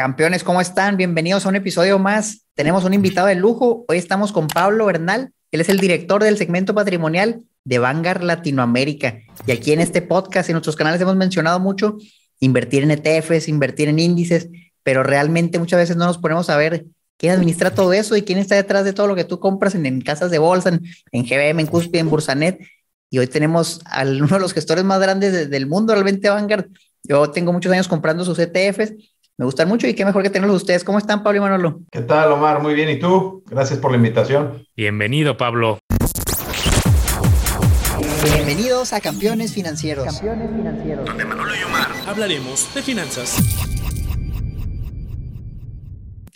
Campeones, ¿cómo están? Bienvenidos a un episodio más. Tenemos un invitado de lujo. Hoy estamos con Pablo Bernal. Él es el director del segmento patrimonial de Vanguard Latinoamérica. Y aquí en este podcast y en nuestros canales hemos mencionado mucho invertir en ETFs, invertir en índices, pero realmente muchas veces no nos ponemos a ver quién administra todo eso y quién está detrás de todo lo que tú compras en, casas de bolsa, en, GBM, en Cuspia, en Bursanet. Y hoy tenemos a uno de los gestores más grandes del mundo, realmente Vanguard. Yo tengo muchos años comprando sus ETFs me gustan mucho y qué mejor que tenerlos ustedes. ¿Cómo están, Pablo y Manolo? ¿Qué tal, Omar? Muy bien. ¿Y tú? Gracias por la invitación. Bienvenido, Pablo. Bienvenidos a Campeones Financieros. Campeones Financieros. Donde Manolo y Omar hablaremos de finanzas.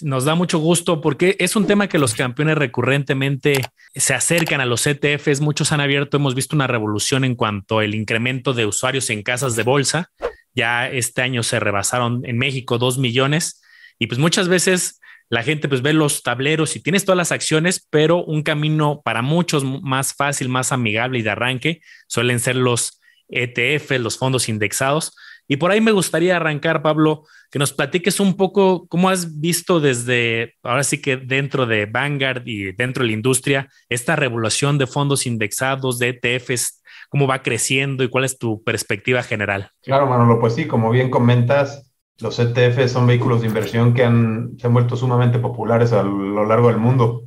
Nos da mucho gusto porque es un tema que los campeones recurrentemente se acercan a los ETFs. Muchos han abierto, hemos visto una revolución en cuanto al incremento de usuarios en casas de bolsa. Ya este año se rebasaron en México dos millones y pues muchas veces la gente pues ve los tableros y tienes todas las acciones, pero un camino para muchos más fácil, más amigable y de arranque suelen ser los ETF, los fondos indexados. Y por ahí me gustaría arrancar, Pablo, que nos platiques un poco cómo has visto desde, ahora sí que dentro de Vanguard y dentro de la industria, esta revolución de fondos indexados, de ETFs cómo va creciendo y cuál es tu perspectiva general. Claro, Manolo, pues sí, como bien comentas, los ETF son vehículos de inversión que han, se han vuelto sumamente populares a lo largo del mundo.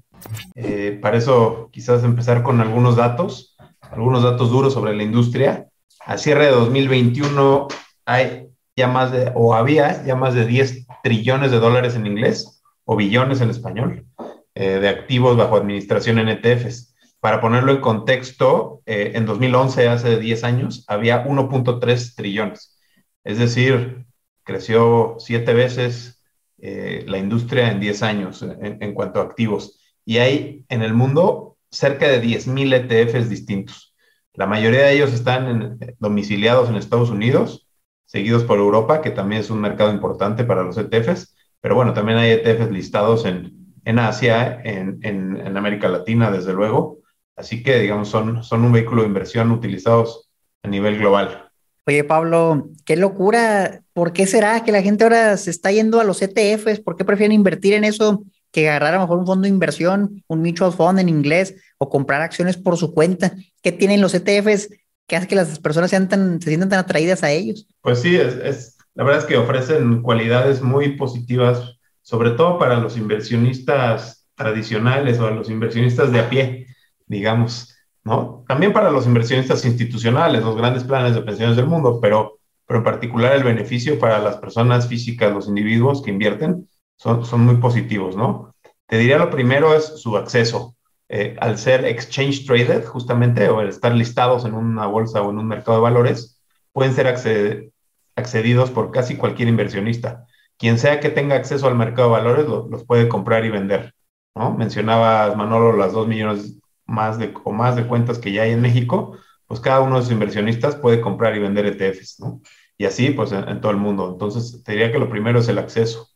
Eh, para eso quizás empezar con algunos datos, algunos datos duros sobre la industria. A cierre de 2021 hay ya más de, o había ya más de 10 trillones de dólares en inglés, o billones en español, eh, de activos bajo administración en ETFs. Para ponerlo en contexto, eh, en 2011, hace 10 años, había 1.3 trillones. Es decir, creció siete veces eh, la industria en 10 años en, cuanto a activos. Y hay en el mundo cerca de 10.000 ETFs distintos. La mayoría de ellos están domiciliados en Estados Unidos, seguidos por Europa, que también es un mercado importante para los ETFs. Pero bueno, también hay ETFs listados en, en Asia, en, en América Latina, desde luego. Así que, digamos, son, son un vehículo de inversión utilizados a nivel global. Oye, Pablo, qué locura. ¿Por qué será que la gente ahora se está yendo a los ETFs? ¿Por qué prefieren invertir en eso que agarrar a lo mejor un fondo de inversión, un mutual fund en inglés, o comprar acciones por su cuenta? ¿Qué tienen los ETFs que hace que las personas sean tan, se sientan tan atraídas a ellos? Pues sí, es, es, la verdad es que ofrecen cualidades muy positivas, sobre todo para los inversionistas tradicionales o a los inversionistas de a pie digamos, ¿no? También para los inversionistas institucionales, los grandes planes de pensiones del mundo, pero, pero en particular el beneficio para las personas físicas, los individuos que invierten, son, son muy positivos, ¿no? Te diría lo primero es su acceso. Eh, al ser exchange traded, justamente, o estar listados en una bolsa o en un mercado de valores, pueden ser accedidos por casi cualquier inversionista. Quien sea que tenga acceso al mercado de valores los puede comprar y vender. ¿no? Mencionabas, Manolo, las dos millones más de, o más de cuentas que ya hay en México, pues cada uno de sus inversionistas puede comprar y vender ETFs, ¿no? Y así, pues en, todo el mundo. Entonces, te diría que lo primero es el acceso.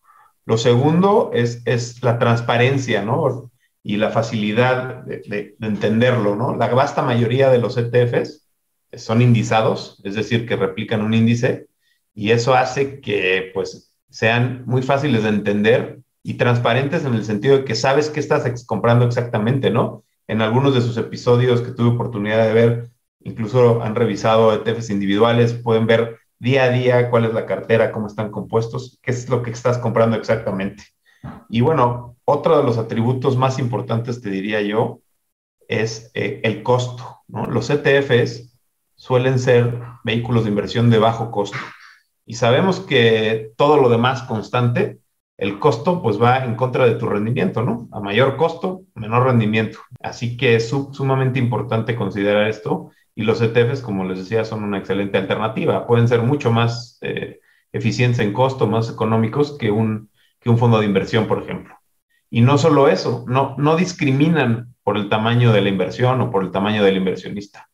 Lo segundo es, es la transparencia, ¿no? Y la facilidad de, de, entenderlo, ¿no? La vasta mayoría de los ETFs son indizados, es decir, que replican un índice, y eso hace que, pues, sean muy fáciles de entender y transparentes en el sentido de que sabes qué estás comprando exactamente, ¿no? En algunos de sus episodios que tuve oportunidad de ver, incluso han revisado ETFs individuales, pueden ver día a día cuál es la cartera, cómo están compuestos, qué es lo que estás comprando exactamente. Y bueno, otro de los atributos más importantes, te diría yo, es eh, el costo. Los ETFs suelen ser vehículos de inversión de bajo costo. Y sabemos que todo lo demás constante el costo pues va en contra de tu rendimiento, ¿no? A mayor costo, menor rendimiento. Así que es sumamente importante considerar esto y los ETFs, como les decía, son una excelente alternativa. Pueden ser mucho más eh, eficientes en costo, más económicos que un, que un fondo de inversión, por ejemplo. Y no solo eso, no, no discriminan por el tamaño de la inversión o por el tamaño del inversionista.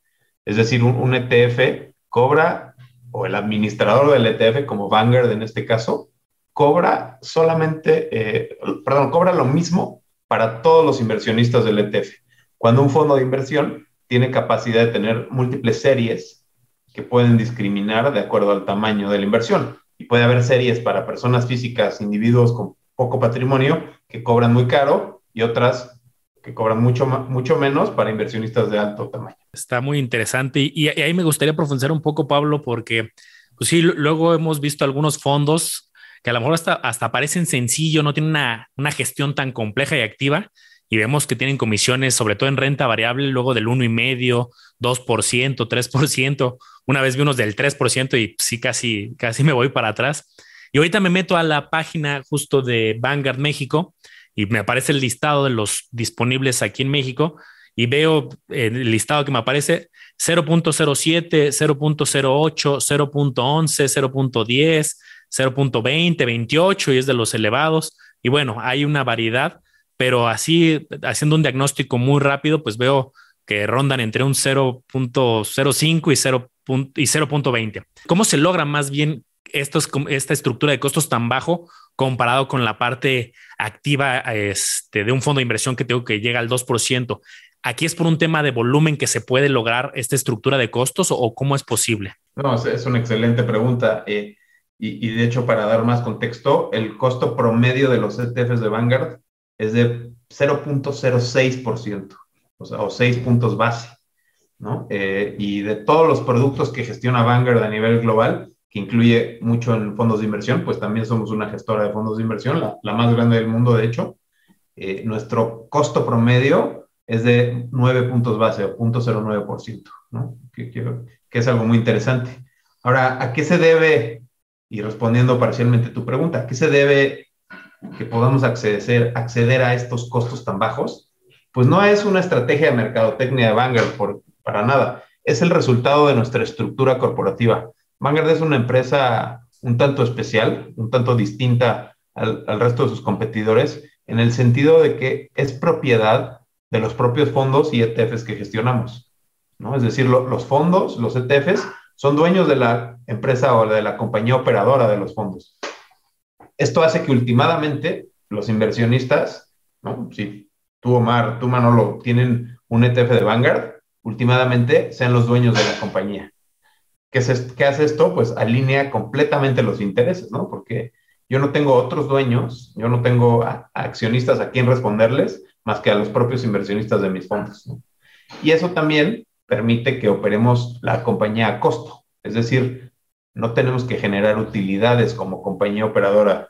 Es decir, un, un ETF cobra, o el administrador del ETF, como Vanguard en este caso, cobra solamente, eh, perdón, cobra lo mismo para todos los inversionistas del ETF. Cuando un fondo de inversión tiene capacidad de tener múltiples series que pueden discriminar de acuerdo al tamaño de la inversión. y puede haber series para personas físicas, individuos con poco patrimonio que cobran muy caro y otras que cobran mucho, mucho menos para inversionistas de alto tamaño. Está muy interesante y, y ahí me gustaría profundizar un poco, Pablo, porque pues sí, luego hemos visto algunos fondos que a lo mejor hasta, hasta parecen sencillos, no tienen una, una gestión tan compleja y activa, y vemos que tienen comisiones, sobre todo en renta variable, luego del 1,5%, 2%, 3%. Una vez vi unos del 3% y sí, casi, casi me voy para atrás. Y ahorita me meto a la página justo de Vanguard México y me aparece el listado de los disponibles aquí en México y veo el listado que me aparece 0.07, 0.08, 0.11, 0.10, 0.20, 28 y es de los elevados. Y bueno, hay una variedad pero así haciendo un diagnóstico muy rápido, pues veo que rondan entre un 0.05 y 0.20. ¿Cómo se logra más bien estos, esta estructura de costos tan bajo comparado con la parte activa este, de un fondo de inversión que tengo que llega al 2%? ¿Aquí es por un tema de volumen que se puede lograr esta estructura de costos o, cómo es posible? No, es una excelente pregunta. Eh, y, y, de hecho, para dar más contexto, el costo promedio de los ETFs de Vanguard es de 0.06%, o sea, o 6 puntos base, ¿no? Eh, y de todos los productos que gestiona Vanguard a nivel global, que incluye mucho en fondos de inversión, pues también somos una gestora de fondos de inversión, la, la más grande del mundo, de hecho. Eh, nuestro costo promedio es de 9 puntos base o 0.09%, ¿no? Que, que, que es algo muy interesante. Ahora, ¿a qué se debe, y respondiendo parcialmente tu pregunta, ¿a qué se debe que podamos acceder, a estos costos tan bajos, pues no es una estrategia de mercadotecnia de Vanguard por, para nada, es el resultado de nuestra estructura corporativa. Vanguard es una empresa un tanto especial, un tanto distinta al, al resto de sus competidores, en el sentido de que es propiedad de los propios fondos y ETFs que gestionamos. ¿no? Es decir, lo, los fondos, los ETFs, son dueños de la empresa o de la compañía operadora de los fondos. Esto hace que últimamente los inversionistas, ¿no? si tú, Omar, tú, Manolo, tienen un ETF de Vanguard, últimamente sean los dueños de la compañía. ¿Qué, es, ¿Qué, hace esto? Pues alinea completamente los intereses, ¿no? Porque yo no tengo otros dueños, yo no tengo accionistas a quien responderles más que a los propios inversionistas de mis fondos. Y eso también permite que operemos la compañía a costo, es decir, no tenemos que generar utilidades como compañía operadora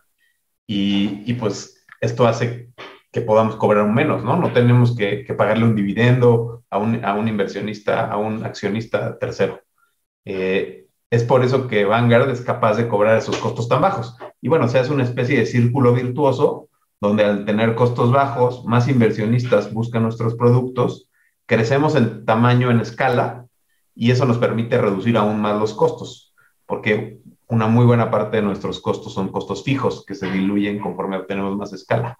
y, y pues esto hace que podamos cobrar menos, ¿no? No tenemos que, que pagarle un dividendo a un, a un, inversionista, a un accionista tercero. Eh, es por eso que Vanguard es capaz de cobrar esos costos tan bajos. Y bueno, se hace una especie de círculo virtuoso donde al tener costos bajos, más inversionistas buscan nuestros productos, crecemos en tamaño, en escala, y eso nos permite reducir aún más los costos porque una muy buena parte de nuestros costos son costos fijos que se diluyen conforme obtenemos más escala.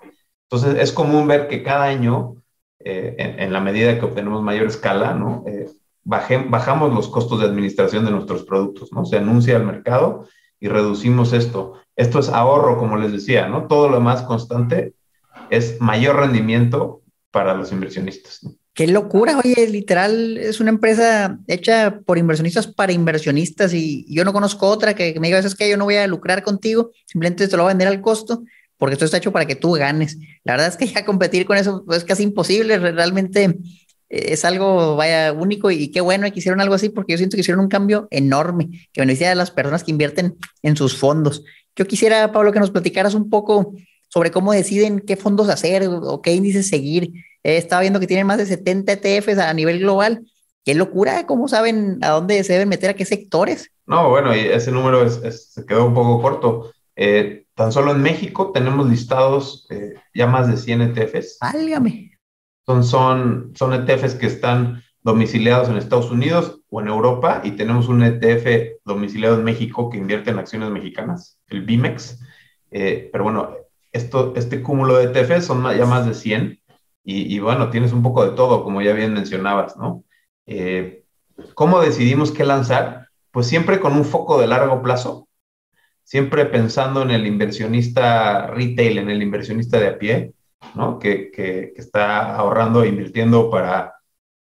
Entonces, es común ver que cada año, eh, en, la medida que obtenemos mayor escala, ¿no? Eh, bajamos los costos de administración de nuestros productos, ¿no? Se anuncia al mercado y reducimos esto. Esto es ahorro, como les decía, ¿no? Todo lo más constante es mayor rendimiento para los inversionistas. Qué locura, oye, literal, es una empresa hecha por inversionistas para inversionistas y yo no conozco otra que, me diga, es que yo no voy a lucrar contigo, simplemente te lo voy a vender al costo porque esto está hecho para que tú ganes. La verdad es que ya competir con eso es casi imposible, realmente es algo, vaya, único y qué bueno que hicieron algo así porque yo siento que hicieron un cambio enorme que beneficia a las personas que invierten en sus fondos. Yo quisiera, Pablo, que nos platicaras un poco sobre cómo deciden qué fondos hacer o qué índices seguir He estado viendo que tienen más de 70 ETFs a nivel global. Qué locura, ¿cómo saben a dónde se deben meter, a qué sectores? No, bueno, y ese número es, es, se quedó un poco corto. Eh, tan solo en México tenemos listados eh, ya más de 100 ETFs. Válgame. Son, son, son ETFs que están domiciliados en Estados Unidos o en Europa y tenemos un ETF domiciliado en México que invierte en acciones mexicanas, el BIMEX. Eh, pero bueno, esto, este cúmulo de ETFs son ya más de 100 y, bueno, tienes un poco de todo, como ya bien mencionabas, ¿no? Eh, ¿Cómo decidimos qué lanzar? Pues siempre con un foco de largo plazo, siempre pensando en el inversionista retail, en el inversionista de a pie, ¿no? Que, que, que está ahorrando e invirtiendo para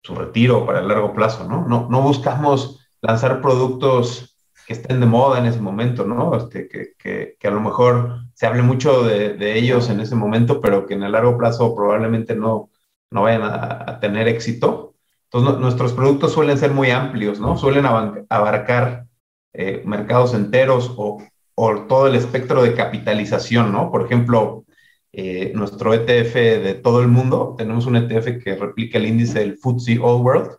su retiro, para el largo plazo, ¿no? No, no buscamos lanzar productos estén de moda en ese momento, ¿no? Este, que, a lo mejor se hable mucho de, ellos en ese momento, pero que en el largo plazo probablemente no, no vayan a, tener éxito. Entonces, nuestros productos suelen ser muy amplios, ¿no? Suelen abarcar eh, mercados enteros o, o, todo el espectro de capitalización, ¿no? Por ejemplo, eh, nuestro ETF de todo el mundo, tenemos un ETF que replica el índice del FTSE All World,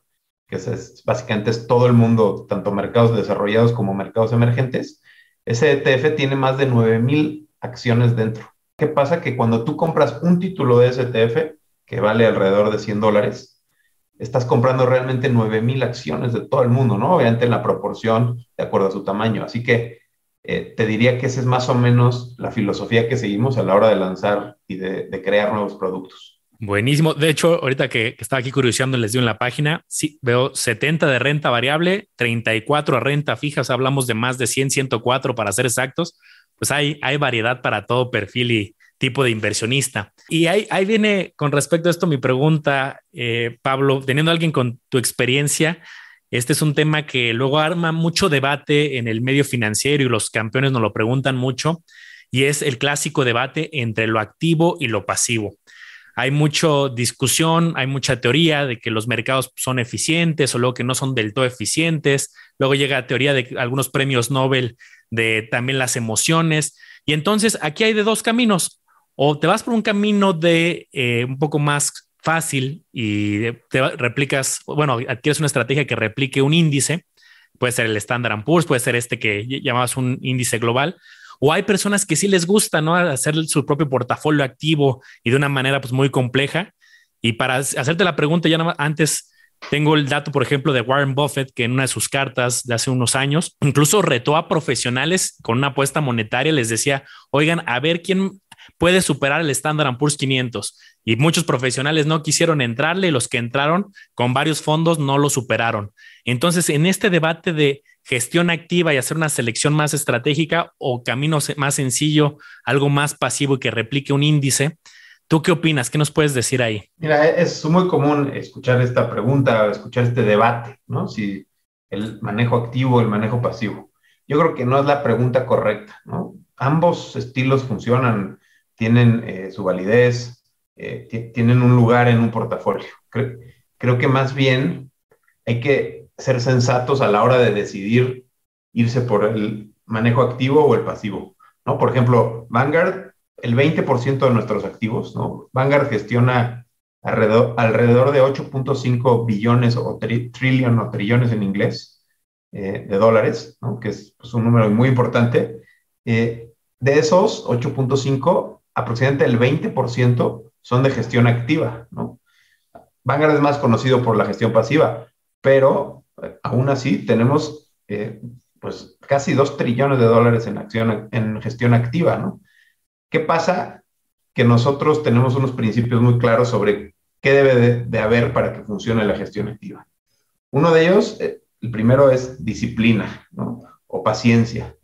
que es, básicamente es todo el mundo, tanto mercados desarrollados como mercados emergentes. Ese ETF tiene más de 9000 acciones dentro. ¿Qué pasa? Que cuando tú compras un título de ese ETF, que vale alrededor de 100 dólares, estás comprando realmente 9000 acciones de todo el mundo, ¿no? Obviamente en la proporción de acuerdo a su tamaño. Así que eh, te diría que esa es más o menos la filosofía que seguimos a la hora de lanzar y de, crear nuevos productos. Buenísimo. De hecho, ahorita que, estaba aquí curioseando, les dio en la página, sí, veo 70 de renta variable, 34 a renta fija, hablamos de más de 100, 104 para ser exactos. Pues hay, variedad para todo perfil y tipo de inversionista. Y ahí, ahí viene con respecto a esto mi pregunta, eh, Pablo, teniendo alguien con tu experiencia, este es un tema que luego arma mucho debate en el medio financiero y los campeones nos lo preguntan mucho y es el clásico debate entre lo activo y lo pasivo. Hay mucha discusión, hay mucha teoría de que los mercados son eficientes o luego que no son del todo eficientes. Luego llega la teoría de algunos premios Nobel de también las emociones. Y entonces aquí hay de dos caminos. O te vas por un camino de eh, un poco más fácil y te replicas, bueno, adquieres una estrategia que replique un índice, puede ser el Standard Poor's, puede ser este que llamabas un índice global, o hay personas que sí les gusta, ¿no? Hacer su propio portafolio activo y de una manera pues muy compleja. Y para hacerte la pregunta, ya antes tengo el dato, por ejemplo, de Warren Buffett, que en una de sus cartas de hace unos años, incluso retó a profesionales con una apuesta monetaria, les decía, oigan, a ver quién puede superar el Standard Poor's 500 y muchos profesionales no quisieron entrarle y los que entraron con varios fondos no lo superaron. Entonces, en este debate de gestión activa y hacer una selección más estratégica o camino más sencillo, algo más pasivo y que replique un índice, ¿tú qué opinas? ¿Qué nos puedes decir ahí? Mira, es muy común escuchar esta pregunta, escuchar este debate, ¿no? Si el manejo activo o el manejo pasivo. Yo creo que no es la pregunta correcta, ¿no? Ambos estilos funcionan, tienen eh, su validez, eh, tienen un lugar en un portafolio. Creo, que más bien hay que ser sensatos a la hora de decidir irse por el manejo activo o el pasivo. ¿no? Por ejemplo, Vanguard, el 20% de nuestros activos, ¿no? Vanguard gestiona alrededor, alrededor de 8.5 billones o trillion o trillones en inglés eh, de dólares, ¿no? que es pues, un número muy importante. Eh, de esos 8.5, aproximadamente el 20% son de gestión activa, ¿no? Vanguard es más conocido por la gestión pasiva, pero aún así tenemos eh, pues casi dos trillones de dólares en, acción, en gestión activa, ¿no? ¿Qué pasa? Que nosotros tenemos unos principios muy claros sobre qué debe de, haber para que funcione la gestión activa. Uno de ellos, eh, el primero es disciplina, ¿no? O paciencia.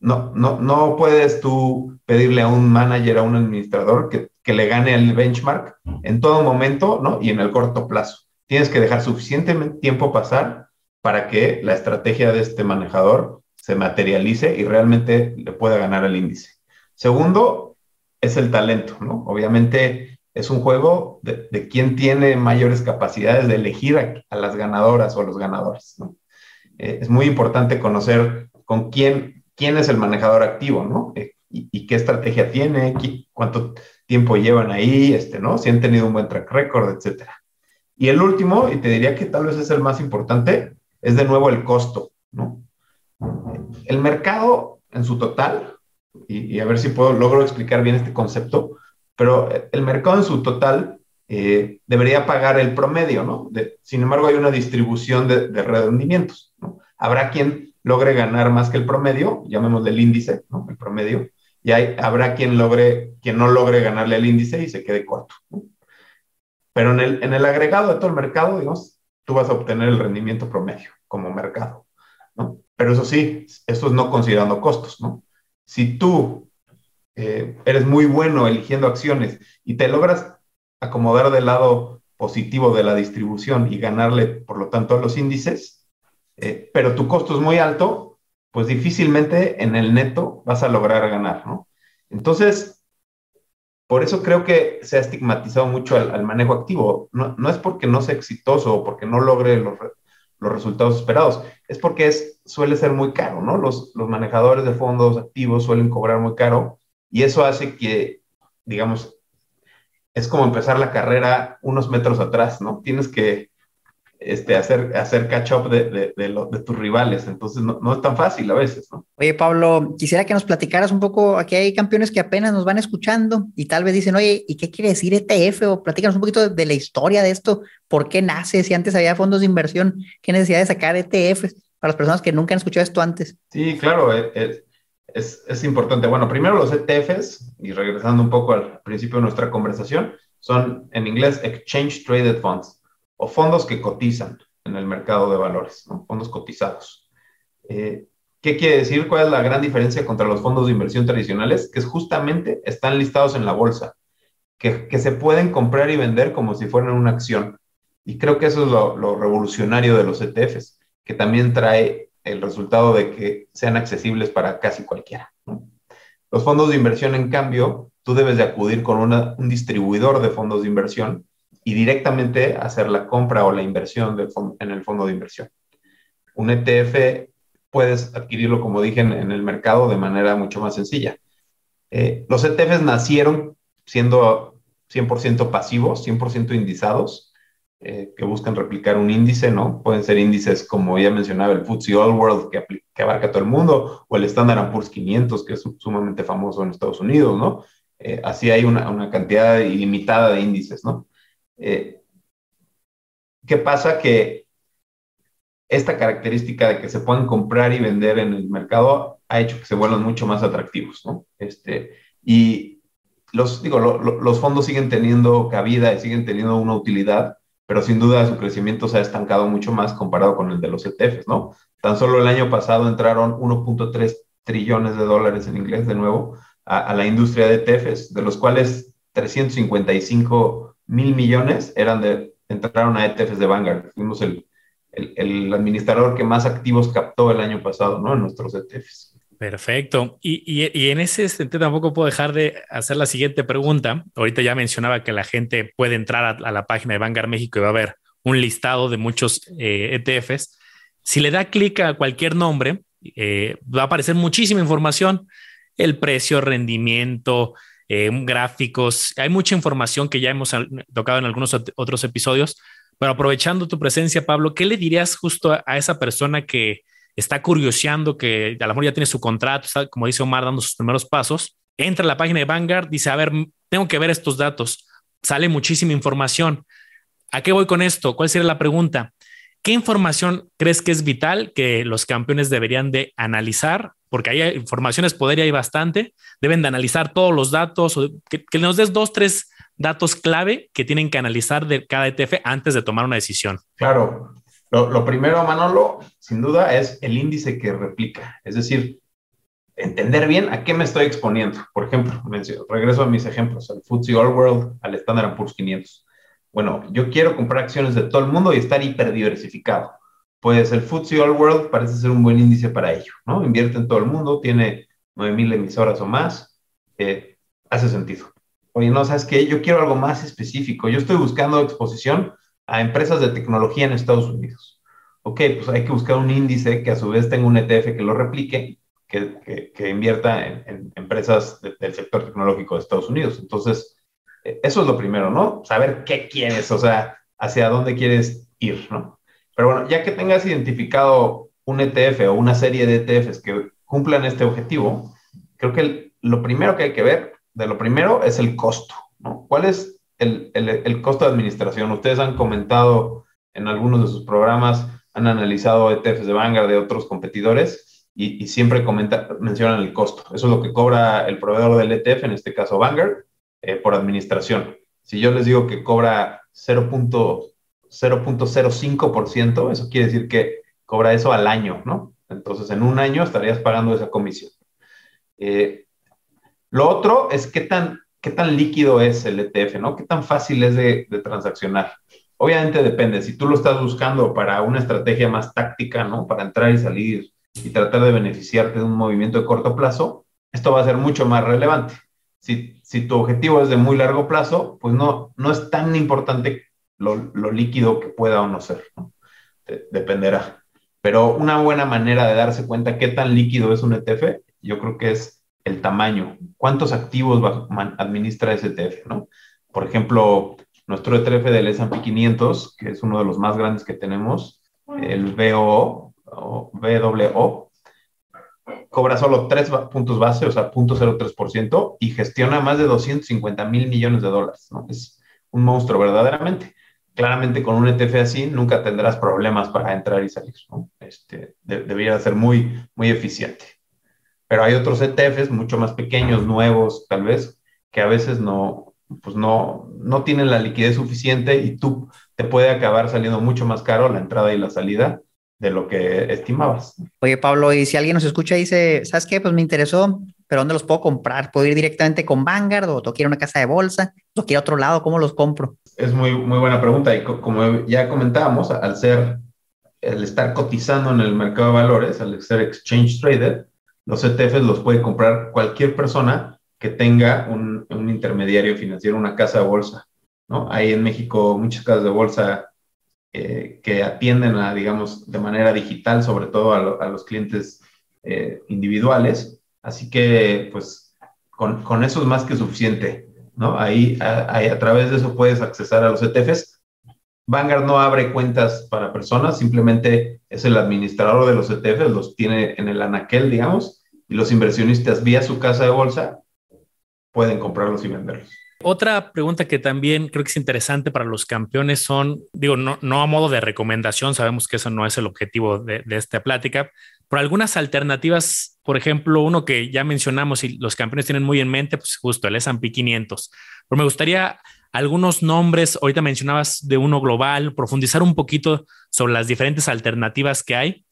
No, no, no puedes tú pedirle a un manager, a un administrador que que le gane el benchmark en todo momento, ¿no? Y en el corto plazo. Tienes que dejar suficiente tiempo pasar para que la estrategia de este manejador se materialice y realmente le pueda ganar el índice. Segundo, es el talento, ¿no? Obviamente es un juego de, de quién tiene mayores capacidades de elegir a, las ganadoras o a los ganadores, ¿no? Eh, es muy importante conocer con quién, quién es el manejador activo, ¿no? Eh, y, qué estrategia tiene, cuánto tiempo llevan ahí, este, ¿no? Si han tenido un buen track record, etcétera. Y el último, y te diría que tal vez es el más importante, es de nuevo el costo, ¿no? El mercado en su total, y, a ver si puedo, logro explicar bien este concepto, pero el mercado en su total eh, debería pagar el promedio, ¿no? sin embargo, hay una distribución de, rendimientos, ¿no? Habrá quien logre ganar más que el promedio, llamémosle el índice, ¿no? El promedio, y habrá quien, logre, quien no logre ganarle el índice y se quede corto. Pero en el, en el agregado de todo el mercado, digamos, tú vas a obtener el rendimiento promedio como mercado. ¿no? Pero eso sí, esto es no considerando costos. ¿no? Si tú eh, eres muy bueno eligiendo acciones y te logras acomodar del lado positivo de la distribución y ganarle, por lo tanto, a los índices, eh, pero tu costo es muy alto, pues difícilmente en el neto vas a lograr ganar, ¿no? Entonces, por eso creo que se ha estigmatizado mucho al, manejo activo. No, no, es porque no sea exitoso o porque no logre los, los resultados esperados, es porque es, suele ser muy caro, ¿no? Los, los manejadores de fondos activos suelen cobrar muy caro y eso hace que, digamos, es como empezar la carrera unos metros atrás, ¿no? Tienes que este, hacer, hacer catch up de, de, de, tus rivales. Entonces, no, no, es tan fácil a veces, ¿no? Oye, Pablo, quisiera que nos platicaras un poco. Aquí hay campeones que apenas nos van escuchando y tal vez dicen, oye, ¿y qué quiere decir ETF? O platícanos un poquito de, la historia de esto. ¿Por qué nace? Si antes había fondos de inversión, ¿qué necesidad de sacar ETFs para las personas que nunca han escuchado esto antes? Sí, claro, eh, eh, es, es importante. Bueno, primero los ETFs, y regresando un poco al principio de nuestra conversación, son en inglés Exchange Traded Funds o fondos que cotizan en el mercado de valores, fondos cotizados. Eh, ¿Qué quiere decir? ¿Cuál es la gran diferencia contra los fondos de inversión tradicionales? Que justamente están listados en la bolsa, que, que, se pueden comprar y vender como si fueran una acción. Y creo que eso es lo, lo revolucionario de los ETFs, que también trae el resultado de que sean accesibles para casi cualquiera. Los fondos de inversión, en cambio, tú debes de acudir con una, un distribuidor de fondos de inversión y directamente hacer la compra o la inversión en el fondo de inversión. Un ETF puedes adquirirlo, como dije, en, el mercado de manera mucho más sencilla. Eh, los ETFs nacieron siendo 100% pasivos, 100% indizados, eh, que buscan replicar un índice, ¿no? Pueden ser índices como ya mencionaba el FTSE All World, que, abarca todo el mundo, o el Standard Poor's 500, que es sumamente famoso en Estados Unidos, ¿no? Eh, así hay una, una, cantidad ilimitada de índices, ¿no? Eh, ¿Qué pasa? Que esta característica de que se puedan comprar y vender en el mercado ha hecho que se vuelvan mucho más atractivos, ¿no? Este, y los, digo, los fondos siguen teniendo cabida y siguen teniendo una utilidad, pero sin duda su crecimiento se ha estancado mucho más comparado con el de los ETFs, ¿no? Tan solo el año pasado entraron 1.3 trillones de dólares en inglés de nuevo a, a, la industria de ETFs, de los cuales 355 mil millones eran de, entraron a ETFs de Vanguard. Fuimos el, el, administrador que más activos captó el año pasado, ¿no? En nuestros ETFs. Perfecto. Y, y, en ese sentido tampoco puedo dejar de hacer la siguiente pregunta. Ahorita ya mencionaba que la gente puede entrar a, la página de Vanguard México y va a ver un listado de muchos ETFs. Eh, e si le da clic a cualquier nombre, eh, va a aparecer muchísima información, el precio, rendimiento, eh, gráficos. Hay mucha información que ya hemos tocado en algunos otros episodios, pero aprovechando tu presencia, Pablo, ¿qué le dirías justo a, esa persona que está curioseando, que a lo mejor ya tiene su contrato, como dice Omar, dando sus primeros pasos? Entra a la página de Vanguard, dice, a ver, tengo que ver estos datos. Sale muchísima información. ¿A qué voy con esto? ¿Cuál sería la pregunta? ¿Qué información crees que es vital que los campeones deberían de analizar porque hay informaciones, poder y hay bastante, deben de analizar todos los datos, o que, nos des dos, tres datos clave que tienen que analizar de cada ETF antes de tomar una decisión. Claro, lo, primero, Manolo, sin duda, es el índice que replica, es decir, entender bien a qué me estoy exponiendo. Por ejemplo, regreso a mis ejemplos, al FTSE All World, al Standard Poor's 500. Bueno, yo quiero comprar acciones de todo el mundo y estar hiperdiversificado pues el FTSE All World parece ser un buen índice para ello, ¿no? Invierte en todo el mundo, tiene 9000 emisoras o más, eh, hace sentido. Oye, no, ¿sabes qué? Yo quiero algo más específico. Yo estoy buscando exposición a empresas de tecnología en Estados Unidos. Ok, pues hay que buscar un índice que a su vez tenga un ETF que lo replique, que, que, invierta en, empresas del sector tecnológico de Estados Unidos. Entonces, eso es lo primero, ¿no? Saber qué quieres, o sea, hacia dónde quieres ir, ¿no? Pero bueno, ya que tengas identificado un ETF o una serie de ETFs que cumplan este objetivo, creo que lo primero que hay que ver, de lo primero, es el costo. ¿no? ¿Cuál es el, el, el, costo de administración? Ustedes han comentado en algunos de sus programas, han analizado ETFs de Vanguard de otros competidores y, y siempre comenta, mencionan el costo. Eso es lo que cobra el proveedor del ETF, en este caso Vanguard, eh, por administración. Si yo les digo que cobra 0. 0.05%, eso quiere decir que cobra eso al año, ¿no? Entonces, en un año estarías pagando esa comisión. Eh, lo otro es qué tan, qué tan líquido es el ETF, ¿no? Qué tan fácil es de, transaccionar. Obviamente depende, si tú lo estás buscando para una estrategia más táctica, ¿no? Para entrar y salir y tratar de beneficiarte de un movimiento de corto plazo, esto va a ser mucho más relevante. Si, si tu objetivo es de muy largo plazo, pues no, no es tan importante lo, lo líquido que pueda o no ser, dependerá. Pero una buena manera de darse cuenta qué tan líquido es un ETF, yo creo que es el tamaño, cuántos activos administra ese ETF, ¿no? Por ejemplo, nuestro ETF del S&P 500, que es uno de los más grandes que tenemos, el VO, o VWO, cobra solo 3 puntos base, o sea, 0.03%, y gestiona más de 250 mil millones de dólares, ¿no? Es un monstruo verdaderamente. Claramente con un ETF así nunca tendrás problemas para entrar y salir. Este, debería ser muy, muy eficiente. Pero hay otros ETFs mucho más pequeños, nuevos, tal vez, que a veces no, pues no, no tienen la liquidez suficiente y tú te puede acabar saliendo mucho más caro la entrada y la salida de lo que estimabas. Oye, Pablo, y si alguien nos escucha y dice, ¿sabes qué? Pues me interesó, pero ¿dónde los puedo comprar? ¿Puedo ir directamente con Vanguard o quiero una casa de bolsa? ¿O quiero otro lado? ¿Cómo los compro? Es muy, muy buena pregunta y como ya comentábamos, al ser, el estar cotizando en el mercado de valores, al ser exchange traded, los ETFs los puede comprar cualquier persona que tenga un, un intermediario financiero, una casa de bolsa. ¿no? Hay en México muchas casas de bolsa eh, que atienden a, digamos, de manera digital, sobre todo a, los clientes eh, individuales. Así que, pues, con, con, eso es más que suficiente, ¿no? Ahí a, a, través de eso puedes accesar a los ETFs. Vanguard no abre cuentas para personas, simplemente es el administrador de los ETFs, los tiene en el anaquel, digamos, y los inversionistas vía su casa de bolsa pueden comprarlos y venderlos. Otra pregunta que también creo que es interesante para los campeones son, digo, no, a modo de recomendación, sabemos que eso no es el objetivo de, esta plática, pero algunas alternativas, por ejemplo, uno que ya mencionamos y los campeones tienen muy en mente, pues justo el S&P 500. Pero me gustaría algunos nombres, ahorita mencionabas de uno global, profundizar un poquito sobre las diferentes alternativas que hay.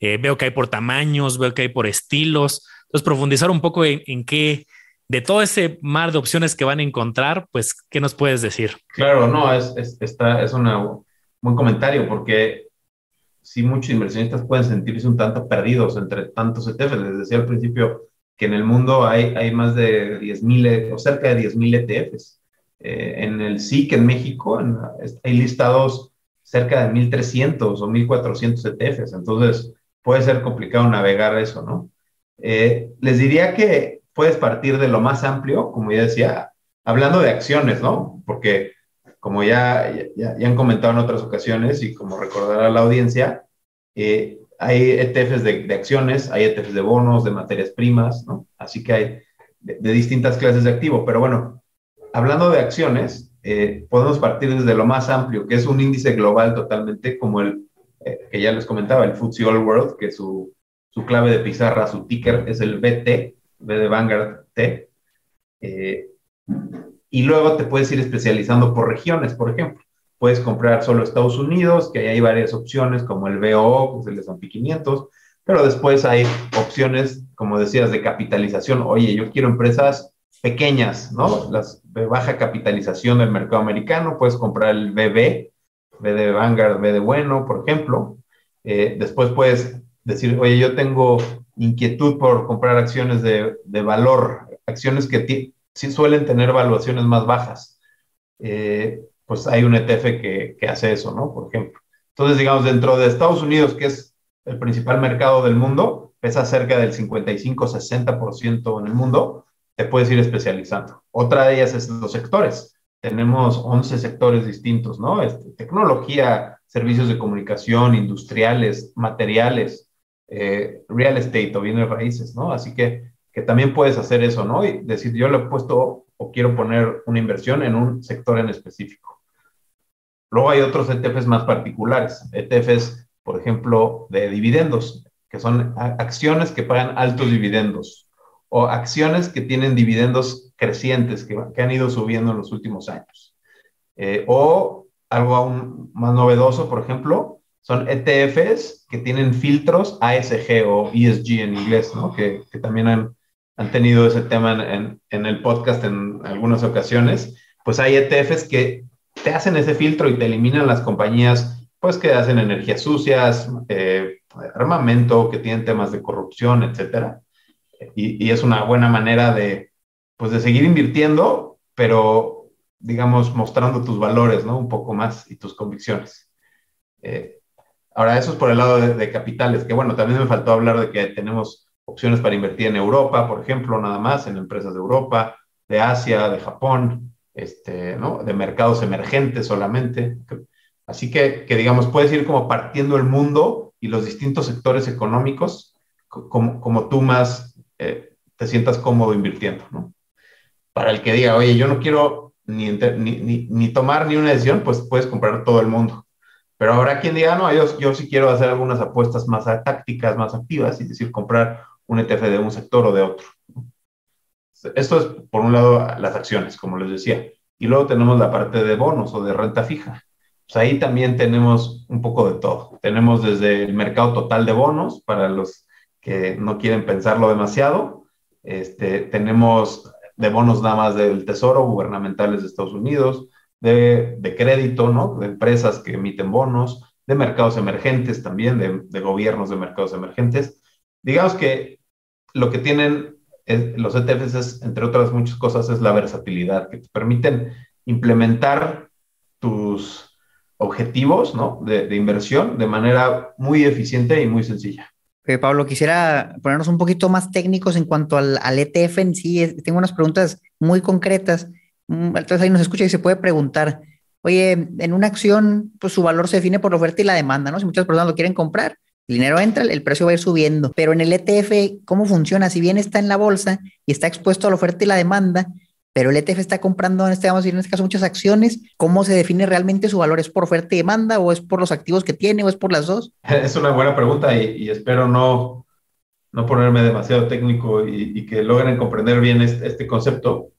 Eh, veo que hay por tamaños, veo que hay por estilos. Entonces, profundizar un poco en qué de todo ese mar de opciones que van a encontrar, pues, ¿qué nos puedes decir? Claro, no, es, es, está, es un buen comentario porque sí muchos inversionistas pueden sentirse un tanto perdidos entre tantos ETFs. Les decía al principio que en el mundo hay, hay más de 10.000 o cerca de 10.000 ETFs. Eh, en el SIC en México hay listados cerca de 1.300 o 1.400 ETFs. Entonces puede ser complicado navegar eso, ¿no? Eh, les diría que puedes partir de lo más amplio, como ya decía, hablando de acciones, ¿no? Porque como ya, ya, han comentado en otras ocasiones y como recordará la audiencia, eh, hay ETFs de, acciones, hay ETFs de bonos, de materias primas, ¿no? Así que hay de, distintas clases de activo. Pero bueno, hablando de acciones, eh, podemos partir desde lo más amplio, que es un índice global totalmente como el eh, que ya les comentaba, el FTSE All World, que su, su clave de pizarra, su ticker es el BT, de Vanguard T. Eh, y luego te puedes ir especializando por regiones, por ejemplo. Puedes comprar solo Estados Unidos, que ahí hay varias opciones, como el BO, que el S&P 500, pero después hay opciones, como decías, de capitalización. Oye, yo quiero empresas pequeñas, ¿no? Las de baja capitalización del mercado americano, puedes comprar el BB, B de Vanguard, B de Bueno, por ejemplo. Eh, después puedes decir, oye, yo tengo inquietud por comprar acciones de, valor, acciones que sí suelen tener valuaciones más bajas, eh, pues hay un ETF que, hace eso, ¿no? Por ejemplo. Entonces, digamos, dentro de Estados Unidos, que es el principal mercado del mundo, pesa cerca del 55-60% en el mundo, te puedes ir especializando. Otra de ellas es los sectores. Tenemos 11 sectores distintos, ¿no? Este, tecnología, servicios de comunicación, industriales, materiales, eh, real estate o bienes raíces, ¿no? Así que, que también puedes hacer eso, ¿no? Y decir, yo le he puesto o quiero poner una inversión en un sector en específico. Luego hay otros ETFs más particulares, ETFs, por ejemplo, de dividendos, que son acciones que pagan altos dividendos o acciones que tienen dividendos crecientes que, que han ido subiendo en los últimos años. Eh, o algo aún más novedoso, por ejemplo, son ETFs que tienen filtros ASG o ESG en inglés, ¿no? Que, que también han, han, tenido ese tema en, en, el podcast en algunas ocasiones. Pues hay ETFs que te hacen ese filtro y te eliminan las compañías, pues que hacen energías sucias, eh, armamento, que tienen temas de corrupción, etcétera. Y, es una buena manera de, pues, de seguir invirtiendo, pero, digamos, mostrando tus valores, ¿no? Un poco más y tus convicciones. Eh, ahora, eso es por el lado de, capitales, que bueno, también me faltó hablar de que tenemos opciones para invertir en Europa, por ejemplo, nada más, en empresas de Europa, de Asia, de Japón, este, ¿no? de mercados emergentes solamente. Así que, que, digamos, puedes ir como partiendo el mundo y los distintos sectores económicos como, como tú más eh, te sientas cómodo invirtiendo, ¿no? Para el que diga, oye, yo no quiero ni, ni, ni, tomar ni una decisión, pues puedes comprar todo el mundo. Pero habrá quien diga, no, yo, sí quiero hacer algunas apuestas más tácticas, más activas, es decir, comprar un ETF de un sector o de otro. Esto es, por un lado, las acciones, como les decía. Y luego tenemos la parte de bonos o de renta fija. Pues ahí también tenemos un poco de todo. Tenemos desde el mercado total de bonos para los que no quieren pensarlo demasiado. Este, tenemos de bonos nada más del Tesoro, gubernamentales de Estados Unidos, de, de crédito, ¿no? De empresas que emiten bonos, de mercados emergentes también, de, de gobiernos de mercados emergentes. Digamos que lo que tienen los ETFs es, entre otras muchas cosas, es la versatilidad, que te permiten implementar tus objetivos ¿no? de, inversión de manera muy eficiente y muy sencilla. Pablo, quisiera ponernos un poquito más técnicos en cuanto al, al ETF en sí. Tengo unas preguntas muy concretas. Mm, entonces ahí nos escucha y se puede preguntar, oye, en una acción, pues su valor se define por la oferta y la demanda, ¿no? Si muchas personas lo quieren comprar, el dinero entra, el precio va a ir subiendo. Pero en el ETF, ¿cómo funciona? Si bien está en la bolsa y está expuesto a la oferta y la demanda, pero el ETF está comprando, en este, vamos a decir, en este caso, muchas acciones. ¿Cómo se define realmente su valor? ¿Es por oferta y demanda o es por los activos que tiene o es por las dos? Es una buena pregunta y, espero no, no ponerme demasiado técnico y, que logren comprender bien este, este, concepto.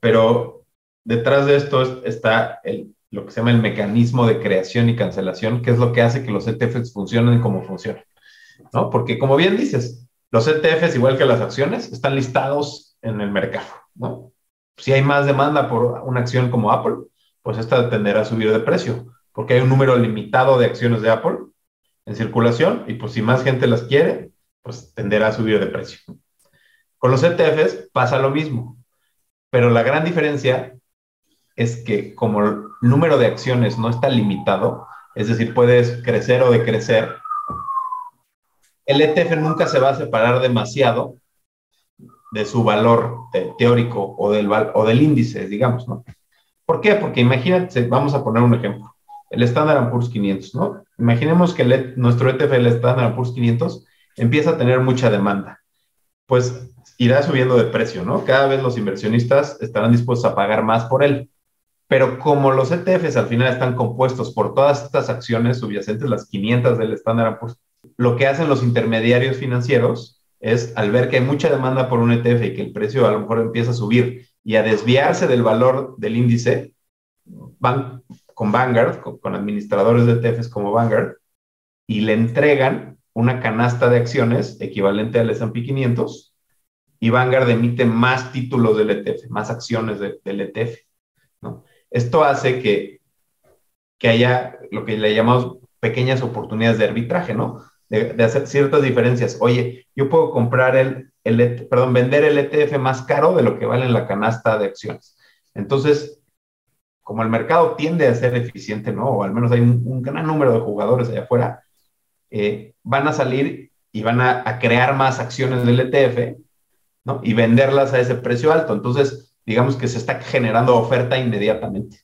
Pero detrás de esto está el, lo que se llama el mecanismo de creación y cancelación, que es lo que hace que los ETFs funcionen como funcionan. ¿no? Porque como bien dices, los ETFs, igual que las acciones, están listados en el mercado. Si hay más demanda por una acción como Apple, pues esta tenderá a subir de precio, porque hay un número limitado de acciones de Apple en circulación y pues si más gente las quiere, pues tenderá a subir de precio. Con los ETFs pasa lo mismo, pero la gran diferencia es que como el número de acciones no está limitado, es decir, puedes crecer o decrecer, el ETF nunca se va a separar demasiado de su valor teórico o del, o del índice, digamos, ¿no? ¿Por qué? Porque imagínate, vamos a poner un ejemplo, el Standard Poor's 500, ¿no? Imaginemos que e, nuestro ETF, el Standard Poor's 500, empieza a tener mucha demanda. Pues irá subiendo de precio, ¿no? Cada vez los inversionistas estarán dispuestos a pagar más por él. Pero como los ETFs al final están compuestos por todas estas acciones subyacentes, las 500 del Standard Poor's, lo que hacen los intermediarios financieros es, al ver que hay mucha demanda por un ETF y que el precio a lo mejor empieza a subir y a desviarse del valor del índice, van con Vanguard, con, administradores de ETFs como Vanguard, y le entregan una canasta de acciones equivalente al S&P 500 y Vanguard emite más títulos del ETF, más acciones del ETF. ¿no? Esto hace que, que haya lo que le llamamos pequeñas oportunidades de arbitraje, ¿no? De, hacer ciertas diferencias. Oye, yo puedo comprar el, el, e perdón, vender el ETF más caro de lo que vale en la canasta de acciones. Entonces, como el mercado tiende a ser eficiente, ¿no? O al menos hay un, gran número de jugadores allá afuera, eh, van a salir y van a, a, crear más acciones del ETF, ¿no? Y venderlas a ese precio alto. Entonces, digamos que se está generando oferta inmediatamente.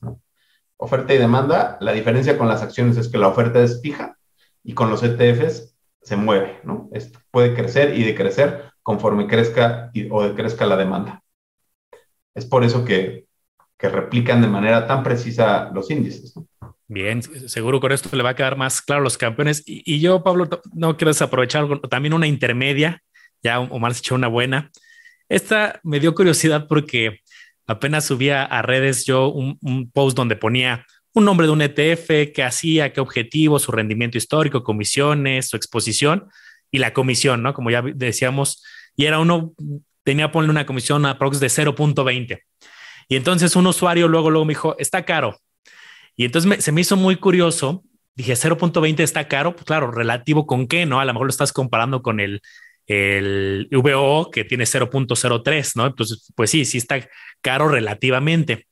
Oferta y demanda, la diferencia con las acciones es que la oferta es fija y con los ETFs se mueve, ¿no? Esto puede crecer y decrecer conforme crezca o decrezca la demanda. Es por eso que, que replican de manera tan precisa los índices. Bien, seguro con esto le va a quedar más claro a los campeones. Y, yo, Pablo, no quiero desaprovechar también una intermedia, ya Omar se echó una buena. Esta me dio curiosidad porque apenas subía a redes yo un, post donde ponía un nombre de un ETF, qué hacía, qué objetivo, su rendimiento histórico, comisiones, su exposición y la comisión, ¿no? Como ya decíamos, y era uno, tenía ponerle una comisión aprox de 0.20. Y entonces un usuario luego, luego me dijo, está caro. Y entonces se me hizo muy curioso dije 0.20 está caro, pues claro, relativo con qué, ¿no? A lo mejor lo estás comparando con el, el VO que tiene 0.03, ¿no? Entonces, pues sí, sí está caro relativamente.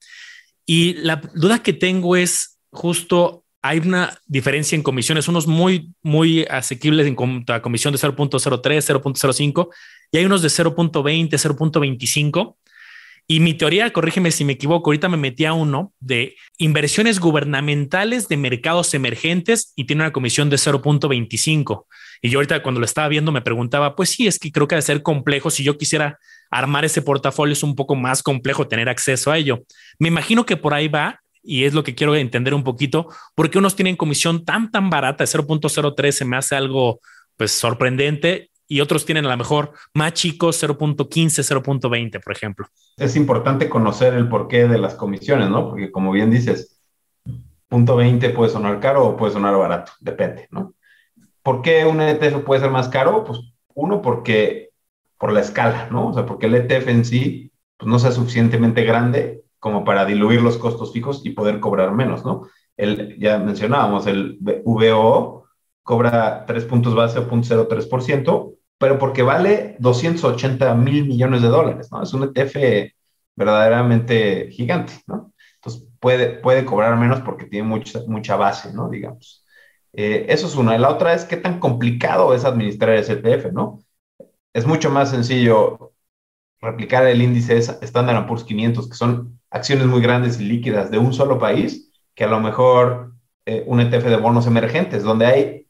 Y la duda que tengo es justo, hay una diferencia en comisiones, unos muy, muy asequibles en comisión de 0.03, 0.05 y hay unos de 0.20, 0.25 y mi teoría, corrígeme si me equivoco, ahorita me metí a uno de inversiones gubernamentales de mercados emergentes y tiene una comisión de 0.25. Y yo ahorita cuando lo estaba viendo me preguntaba, pues sí, es que creo que de ser complejo, si yo quisiera armar ese portafolio es un poco más complejo tener acceso a ello. Me imagino que por ahí va y es lo que quiero entender un poquito, porque unos tienen comisión tan, tan barata, 0.03 se me hace algo pues sorprendente y otros tienen a lo mejor más chicos, 0.15, 0.20, por ejemplo. Es importante conocer el porqué de las comisiones, ¿no? Porque como bien dices, punto 20 puede sonar caro o puede sonar barato, depende, ¿no? ¿Por qué un ETF puede ser más caro? Pues uno, porque por la escala, ¿no? O sea, porque el ETF en sí pues, no sea suficientemente grande como para diluir los costos fijos y poder cobrar menos, ¿no? El, ya mencionábamos, el VO cobra 3 puntos base o 0.03%, pero porque vale 280 mil millones de dólares, ¿no? Es un ETF verdaderamente gigante, ¿no? Entonces puede, puede cobrar menos porque tiene mucha, mucha base, ¿no? Digamos. Eh, eso es una. La otra es qué tan complicado es administrar ese ETF, ¿no? Es mucho más sencillo replicar el índice Standard Poor's 500, que son acciones muy grandes y líquidas de un solo país, que a lo mejor eh, un ETF de bonos emergentes, donde hay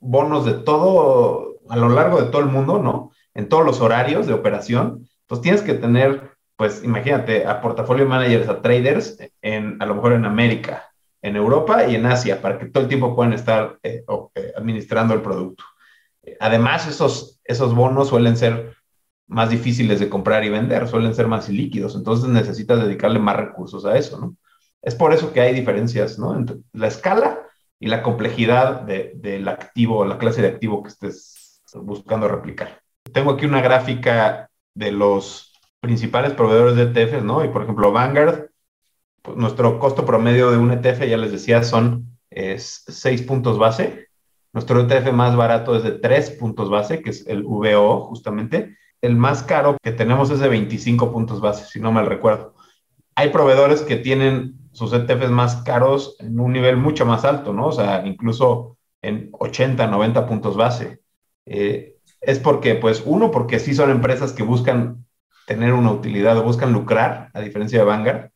bonos de todo a lo largo de todo el mundo, ¿no? En todos los horarios de operación. Entonces tienes que tener, pues imagínate, a portafolio managers, a traders, en, a lo mejor en América, en Europa y en Asia, para que todo el tiempo puedan estar eh, eh, administrando el producto. Además, esos, esos bonos suelen ser más difíciles de comprar y vender, suelen ser más ilíquidos, entonces necesitas dedicarle más recursos a eso, ¿no? Es por eso que hay diferencias, ¿no? Entre la escala y la complejidad del activo, la clase de activo que estés buscando replicar. Tengo aquí una gráfica de los principales proveedores de ETFs, ¿no? Y por ejemplo, Vanguard, nuestro costo promedio de un ETF, ya les decía, son es 6 puntos base. Nuestro ETF más barato es de 3 puntos base, que es el VO, justamente. El más caro que tenemos es de 25 puntos base, si no mal recuerdo. Hay proveedores que tienen sus ETFs más caros en un nivel mucho más alto, ¿no? O sea, incluso en 80, 90 puntos base. Eh, es porque, pues, uno, porque sí son empresas que buscan tener una utilidad o buscan lucrar, a diferencia de Vanguard,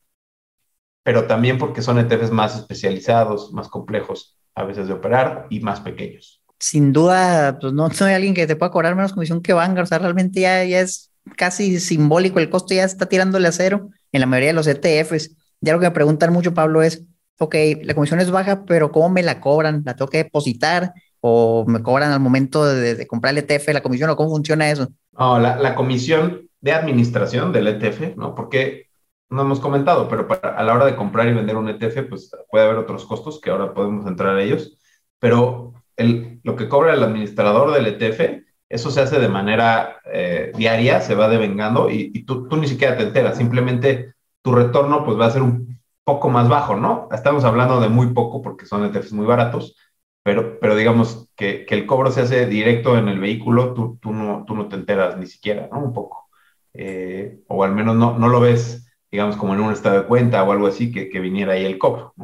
pero también porque son ETFs más especializados, más complejos a veces de operar y más pequeños. Sin duda, pues no soy alguien que te pueda cobrar menos comisión que Vanguard, o sea, realmente ya, ya es casi simbólico, el costo ya está tirándole a cero en la mayoría de los ETFs. Ya lo que me preguntan mucho, Pablo, es, ok, la comisión es baja, pero ¿cómo me la cobran? ¿La tengo que depositar? o me cobran al momento de, comprar el ETF la comisión o cómo funciona eso? No, la, comisión de administración del ETF, ¿no? Porque no hemos comentado, pero a la hora de comprar y vender un ETF, pues puede haber otros costos que ahora podemos entrar a ellos, pero el, lo que cobra el administrador del ETF, eso se hace de manera eh, diaria, se va devengando y, y tú, tú, ni siquiera te enteras, simplemente tu retorno pues va a ser un poco más bajo, ¿no? Estamos hablando de muy poco porque son ETFs muy baratos, pero, pero digamos que, que, el cobro se hace directo en el vehículo, tú, tú, no, tú no te enteras ni siquiera, ¿no? Un poco. Eh, o al menos no, no lo ves, digamos, como en un estado de cuenta o algo así, que, que viniera ahí el cobro.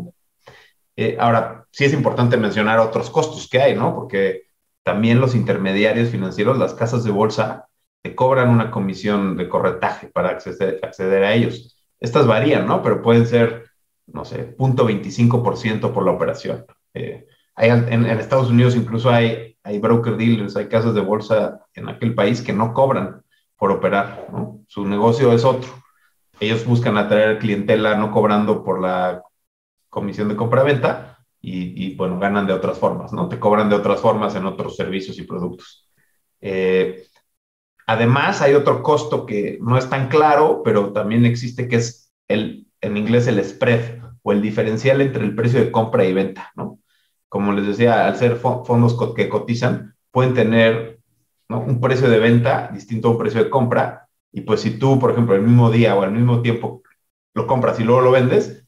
Eh, ahora, sí es importante mencionar otros costos que hay, ¿no? Porque también los intermediarios financieros, las casas de bolsa, te cobran una comisión de corretaje para acceder, acceder a ellos. Estas varían, ¿no? Pero pueden ser, no sé, 0.25% por la operación. Eh, en, Estados Unidos incluso hay, hay broker dealers, hay casas de bolsa en aquel país que no cobran por operar, ¿no? Su negocio es otro. Ellos buscan atraer clientela no cobrando por la comisión de compra-venta y, bueno, ganan de otras formas, ¿no? Te cobran de otras formas en otros servicios y productos. Eh, además, hay otro costo que no es tan claro, pero también existe, que es el, en inglés el spread o el diferencial entre el precio de compra y venta, ¿no? como les decía, al ser fondos que cotizan, pueden tener un precio de venta distinto a un precio de compra. Y pues si tú, por ejemplo, el mismo día o al mismo tiempo lo compras y luego lo vendes,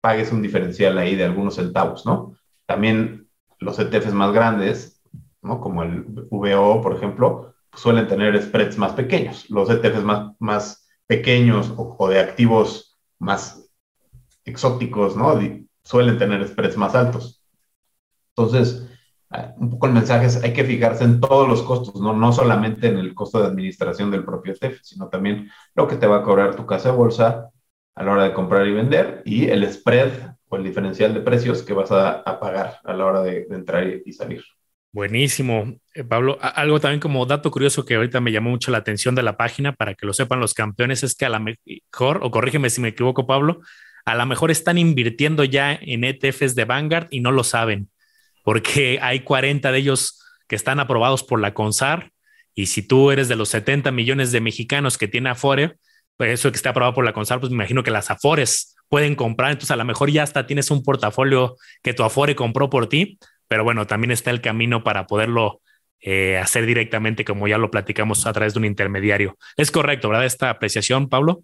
pagues un diferencial ahí de algunos centavos, ¿no? también los ETFs más grandes, ¿no? como el VO, por ejemplo, suelen tener spreads más pequeños. Los ETFs más, más pequeños o, de activos más exóticos, ¿no? suelen tener spreads más altos. Entonces, un poco el mensaje es, hay que fijarse en todos los costos, ¿no? no solamente en el costo de administración del propio ETF, sino también lo que te va a cobrar tu casa de bolsa a la hora de comprar y vender y el spread o el diferencial de precios que vas a, pagar a la hora de, entrar y, salir. Buenísimo. Eh, Pablo, algo también como dato curioso que ahorita me llamó mucho la atención de la página para que lo sepan los campeones es que a la mejor, o corrígeme si me equivoco, Pablo, a lo mejor están invirtiendo ya en ETFs de Vanguard y no lo saben, porque hay 40 de ellos que están aprobados por la CONSAR y si tú eres de los 70 millones de mexicanos que tiene Afore, pues eso que esté aprobado por la CONSAR, pues me imagino que las Afores pueden comprar, entonces a lo mejor ya hasta tienes un portafolio que tu Afore compró por ti, pero bueno, también está el camino para poderlo eh, hacer directamente, como ya lo platicamos a través de un intermediario. Es correcto, ¿verdad? Esta apreciación, Pablo.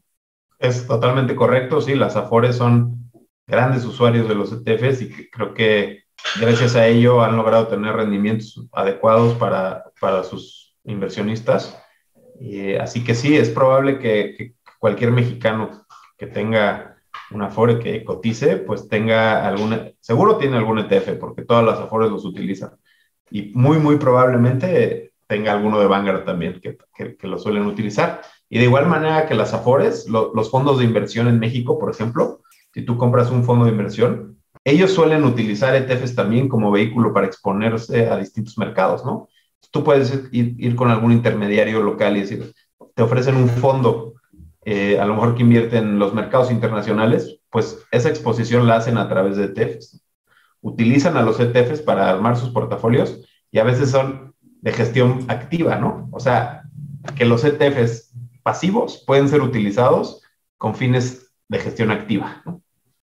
Es totalmente correcto, sí, las Afores son grandes usuarios de los ETFs y creo que gracias a ello han logrado tener rendimientos adecuados para, para sus inversionistas. así que sí, es probable que, cualquier mexicano que tenga una Afore que cotice, pues tenga alguna, seguro tiene algún ETF, porque todas las Afores los utilizan. Y muy, muy probablemente tenga alguno de Vanguard también, que, que lo suelen utilizar. Y de igual manera que las Afores, los fondos de inversión en México, por ejemplo, si tú compras un fondo de inversión, ellos suelen utilizar ETFs también como vehículo para exponerse a distintos mercados, ¿no? Tú puedes ir, con algún intermediario local y decir, te ofrecen un fondo, eh, a lo mejor que invierte en los mercados internacionales, pues esa exposición la hacen a través de ETFs. Utilizan a los ETFs para armar sus portafolios y a veces son de gestión activa, ¿no? O sea, que los ETFs pasivos pueden ser utilizados con fines de gestión activa.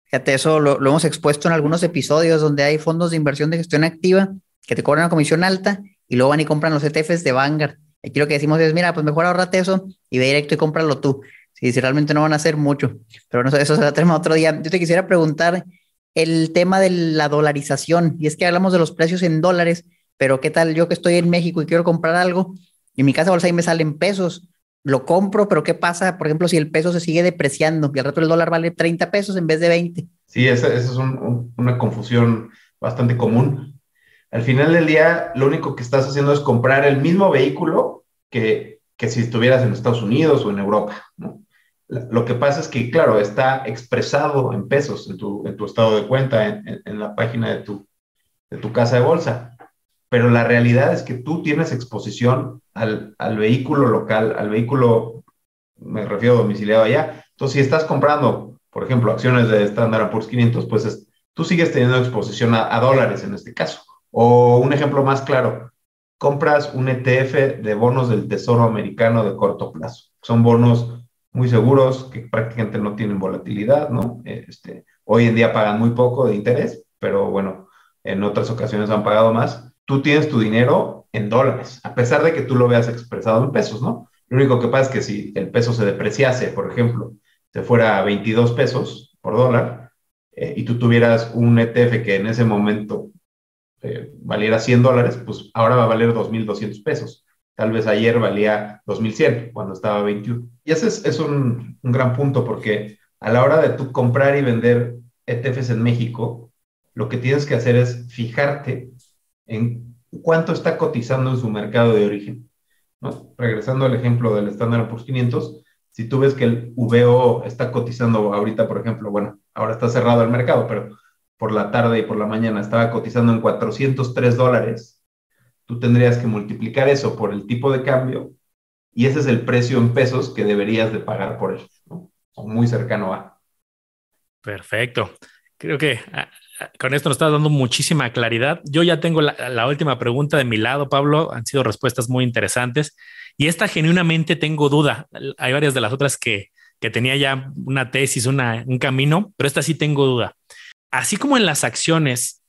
Fíjate, eso lo, hemos expuesto en algunos episodios donde hay fondos de inversión de gestión activa que te cobran una comisión alta y luego van y compran los ETFs de Vanguard. Aquí lo que decimos es, mira, pues mejor ahorrate eso y ve directo y cómpralo tú. Si, realmente no van a hacer mucho. Pero bueno, eso se lo tenemos otro día. Yo te quisiera preguntar el tema de la dolarización. Y es que hablamos de los precios en dólares, pero ¿qué tal yo que estoy en México y quiero comprar algo? Y en mi casa bolsa ahí me salen pesos lo compro, pero ¿qué pasa, por ejemplo, si el peso se sigue depreciando y al rato el dólar vale 30 pesos en vez de 20? Sí, esa, es una confusión bastante común. Al final del día, lo único que estás haciendo es comprar el mismo vehículo que, que si estuvieras en Estados Unidos o en Europa. Lo que pasa es que, claro, está expresado en pesos en tu, en tu estado de cuenta, en, en la página de tu, de tu casa de bolsa pero la realidad es que tú tienes exposición al, al vehículo local, al vehículo, me refiero domiciliado allá. Entonces, si estás comprando, por ejemplo, acciones de Standard Poor's 500, pues tú sigues teniendo exposición a, dólares en este caso. O un ejemplo más claro, compras un ETF de bonos del Tesoro americano de corto plazo. Son bonos muy seguros que prácticamente no tienen volatilidad, ¿no? Este, hoy en día pagan muy poco de interés, pero bueno, en otras ocasiones han pagado más tú tienes tu dinero en dólares, a pesar de que tú lo veas expresado en pesos, ¿no? Lo único que pasa es que si el peso se depreciase, por ejemplo, se fuera a 22 pesos por dólar, eh, y tú tuvieras un ETF que en ese momento eh, valiera 100 dólares, pues ahora va a valer 2.200 pesos. Tal vez ayer valía 2.100 cuando estaba 21. Y ese es, un, un gran punto porque a la hora de tú comprar y vender ETFs en México, lo que tienes que hacer es fijarte en cuánto está cotizando en su mercado de origen. Regresando al ejemplo del Standard Poor's 500, si tú ves que el VO está cotizando ahorita, por ejemplo, bueno, ahora está cerrado el mercado, pero por la tarde y por la mañana estaba cotizando en 403 dólares, tú tendrías que multiplicar eso por el tipo de cambio y ese es el precio en pesos que deberías de pagar por él, o muy cercano a. Perfecto. Creo que ah, con esto nos estás dando muchísima claridad. Yo ya tengo la, última pregunta de mi lado, Pablo. Han sido respuestas muy interesantes. Y esta genuinamente tengo duda. Hay varias de las otras que, que tenía ya una tesis, una, un camino, pero esta sí tengo duda. Así como en las acciones,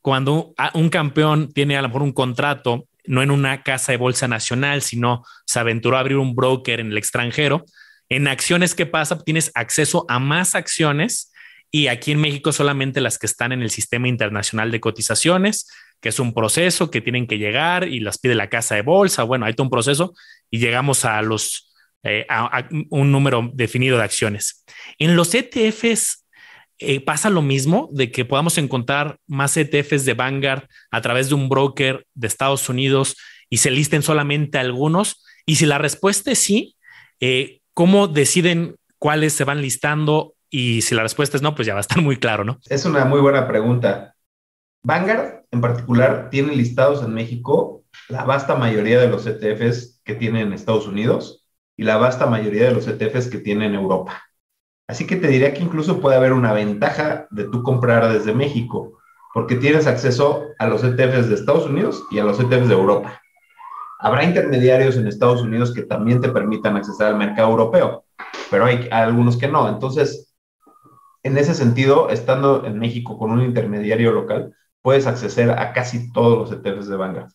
cuando un campeón tiene a lo mejor un contrato, no en una casa de bolsa nacional, sino se aventuró a abrir un broker en el extranjero, en acciones, ¿qué pasa? Tienes acceso a más acciones y aquí en México solamente las que están en el sistema internacional de cotizaciones, que es un proceso que tienen que llegar y las pide la casa de bolsa. Bueno, hay todo un proceso y llegamos a los eh, a, un número definido de acciones. En los ETFs eh, pasa lo mismo de que podamos encontrar más ETFs de Vanguard a través de un broker de Estados Unidos y se listen solamente algunos. Y si la respuesta es sí, eh, ¿cómo deciden cuáles se van listando y si la respuesta es no, pues ya va a estar muy claro, ¿no? Es una muy buena pregunta. Vanguard en particular tiene listados en México la vasta mayoría de los ETFs que tiene en Estados Unidos y la vasta mayoría de los ETFs que tiene en Europa. Así que te diría que incluso puede haber una ventaja de tú comprar desde México, porque tienes acceso a los ETFs de Estados Unidos y a los ETFs de Europa. Habrá intermediarios en Estados Unidos que también te permitan acceder al mercado europeo, pero hay algunos que no. Entonces, en ese sentido, estando en México con un intermediario local, puedes acceder a casi todos los ETFs de Vanguard.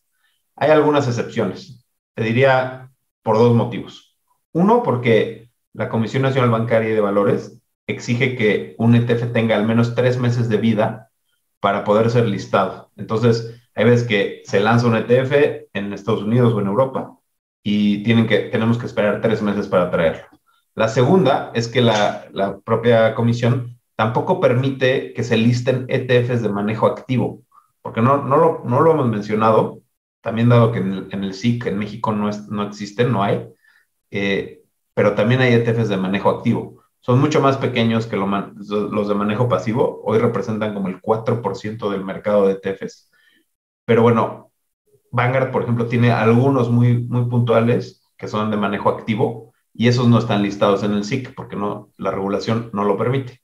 Hay algunas excepciones. Te diría por dos motivos. Uno, porque la Comisión Nacional Bancaria y de Valores exige que un ETF tenga al menos tres meses de vida para poder ser listado. Entonces, hay veces que se lanza un ETF en Estados Unidos o en Europa y tienen que, tenemos que esperar tres meses para traerlo. La segunda es que la, la propia comisión tampoco permite que se listen ETFs de manejo activo, porque no, no, lo, no lo hemos mencionado, también dado que en el, SIC en México no, es, no existen, no hay, eh, pero también hay ETFs de manejo activo. Son mucho más pequeños que los de manejo pasivo, hoy representan como el 4% del mercado de ETFs. Pero bueno, Vanguard, por ejemplo, tiene algunos muy, muy puntuales que son de manejo activo y esos no están listados en el SIC porque no, la regulación no lo permite.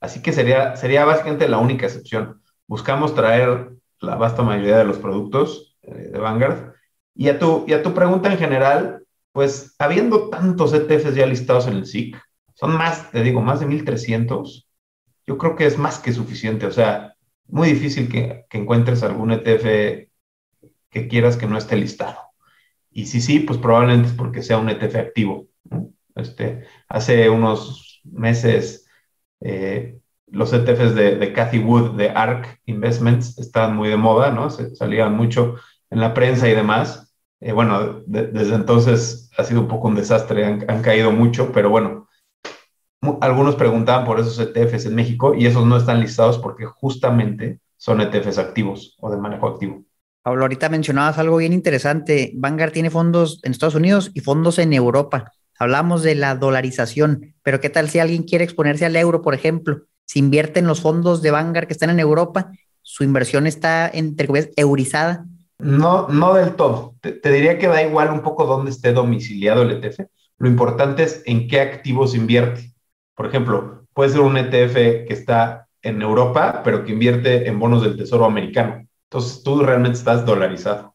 Así que sería, sería básicamente la única excepción. Buscamos traer la vasta mayoría de los productos eh, de Vanguard. Y a, tu, y a tu pregunta en general, pues habiendo tantos ETFs ya listados en el SIC, son más, te digo, más de 1300, yo creo que es más que suficiente. O sea, muy difícil que, encuentres algún ETF que quieras que no esté listado. Y si sí, pues probablemente es porque sea un ETF activo. Este, hace unos meses eh, los ETFs de, de, Cathy Wood de ARK Investments estaban muy de moda, ¿no? Se, salían mucho en la prensa y demás. Eh, bueno, desde entonces ha sido un poco un desastre, han, han caído mucho, pero bueno, algunos preguntaban por esos ETFs en México y esos no están listados porque justamente son ETFs activos o de manejo activo. Pablo, ahorita mencionabas algo bien interesante. Vanguard tiene fondos en Estados Unidos y fondos en Europa. Hablamos de la dolarización, pero ¿qué tal si alguien quiere exponerse al euro, por ejemplo? Si invierte en los fondos de Vanguard que están en Europa, su inversión está, entre comillas, eurizada. No, no del todo. Te, diría que da igual un poco dónde esté domiciliado el ETF. Lo importante es en qué activos invierte. Por ejemplo, puede ser un ETF que está en Europa, pero que invierte en bonos del Tesoro americano. Entonces tú realmente estás dolarizado.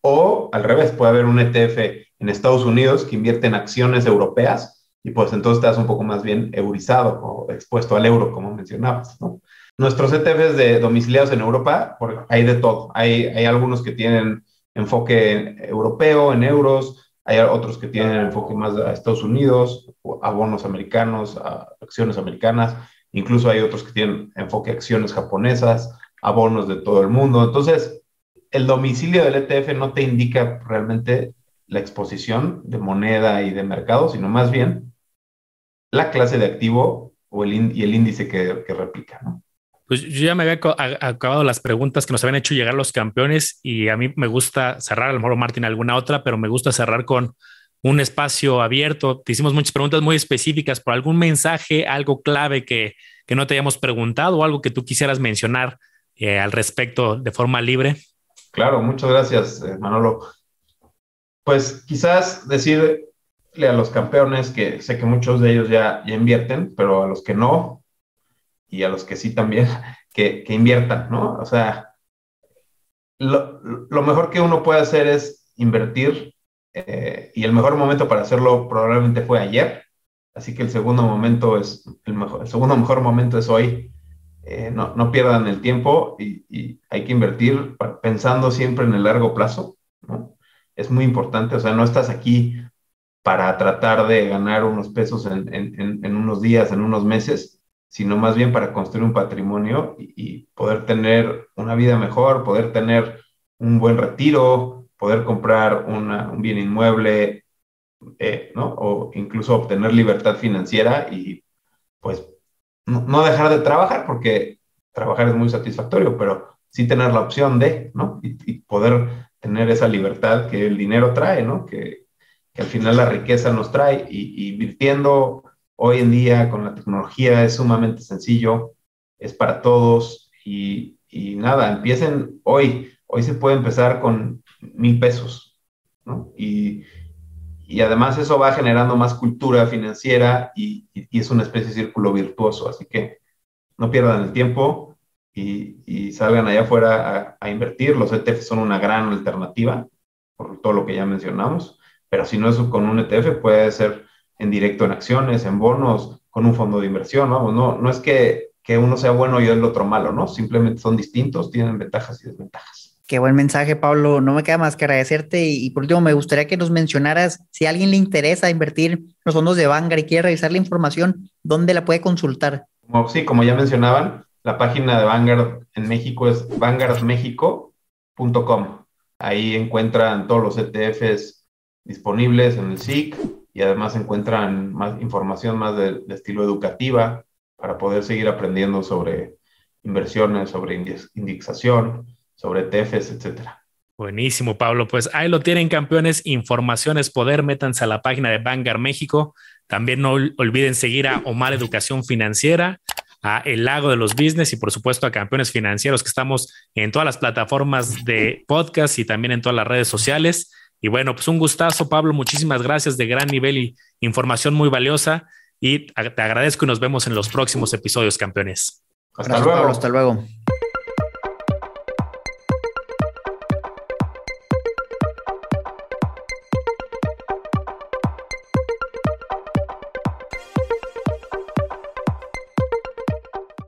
O al revés, puede haber un ETF en Estados Unidos que invierte en acciones europeas y pues entonces estás un poco más bien eurizado o expuesto al euro, como mencionabas, ¿no? Nuestros ETFs de domiciliados en Europa, hay de todo. Hay, hay algunos que tienen enfoque europeo, en euros, hay otros que tienen enfoque más a Estados Unidos, a bonos americanos, a acciones americanas, incluso hay otros que tienen enfoque a acciones japonesas, a bonos de todo el mundo. Entonces, el domicilio del ETF no te indica realmente la exposición de moneda y de mercado, sino más bien la clase de activo o el y el índice que, que replica, ¿no? Pues yo ya me había acabado las preguntas que nos habían hecho llegar los campeones y a mí me gusta cerrar, a lo mejor Martín alguna otra, pero me gusta cerrar con un espacio abierto. Te hicimos muchas preguntas muy específicas por algún mensaje, algo clave que, que no te hayamos preguntado o algo que tú quisieras mencionar eh, al respecto de forma libre. Claro, muchas gracias, eh, Manolo pues quizás decirle a los campeones que sé que muchos de ellos ya, invierten, pero a los que no, y a los que sí también, que, inviertan, ¿no? O sea, lo, lo, mejor que uno puede hacer es invertir, eh, y el mejor momento para hacerlo probablemente fue ayer, así que el segundo momento es, el, mejor, el segundo mejor momento es hoy. Eh, no, no, pierdan el tiempo y, y hay que invertir pensando siempre en el largo plazo, ¿no? Es muy importante, o sea, no estás aquí para tratar de ganar unos pesos en, en, en, unos días, en unos meses, sino más bien para construir un patrimonio y, poder tener una vida mejor, poder tener un buen retiro, poder comprar un bien inmueble, eh, ¿no? O incluso obtener libertad financiera y pues no, dejar de trabajar, porque trabajar es muy satisfactorio, pero sí tener la opción de, ¿no? Y, poder tener esa libertad que el dinero trae, ¿no? Que, al final la riqueza nos trae y, invirtiendo hoy en día con la tecnología es sumamente sencillo, es para todos y, y nada, empiecen hoy, hoy se puede empezar con mil pesos, ¿no? Y, y además eso va generando más cultura financiera y, es una especie de círculo virtuoso. Así que no pierdan el tiempo y, salgan allá afuera a, invertir. Los ETF son una gran alternativa por todo lo que ya mencionamos, pero si no es con un ETF, puede ser en directo en acciones, en bonos, con un fondo de inversión. Vamos, no, no es que, que uno sea bueno y el otro malo, ¿no? Simplemente son distintos, tienen ventajas y desventajas. Qué buen mensaje, Pablo. No me queda más que agradecerte. Y, por último, me gustaría que nos mencionaras si a alguien le interesa invertir en los fondos de Vanguard y quiere revisar la información, ¿dónde la puede consultar? sí, como ya mencionaban, la página de Vanguard en México es vanguardmexico.com. Ahí encuentran todos los ETFs disponibles en el SIC y además encuentran más información más de, estilo educativa para poder seguir aprendiendo sobre inversiones, sobre indexación sobre TFs, etcétera. Buenísimo, Pablo. Pues ahí lo tienen, campeones. Informaciones poder. Métanse a la página de Vanguard México. También no olviden seguir a Omar Educación Financiera, a El Lago de los Business y por supuesto a Campeones Financieros que estamos en todas las plataformas de podcast y también en todas las redes sociales. Y bueno, pues un gustazo, Pablo. Muchísimas gracias de gran nivel y información muy valiosa. Y te agradezco y nos vemos en los próximos episodios, campeones. Hasta luego. hasta luego.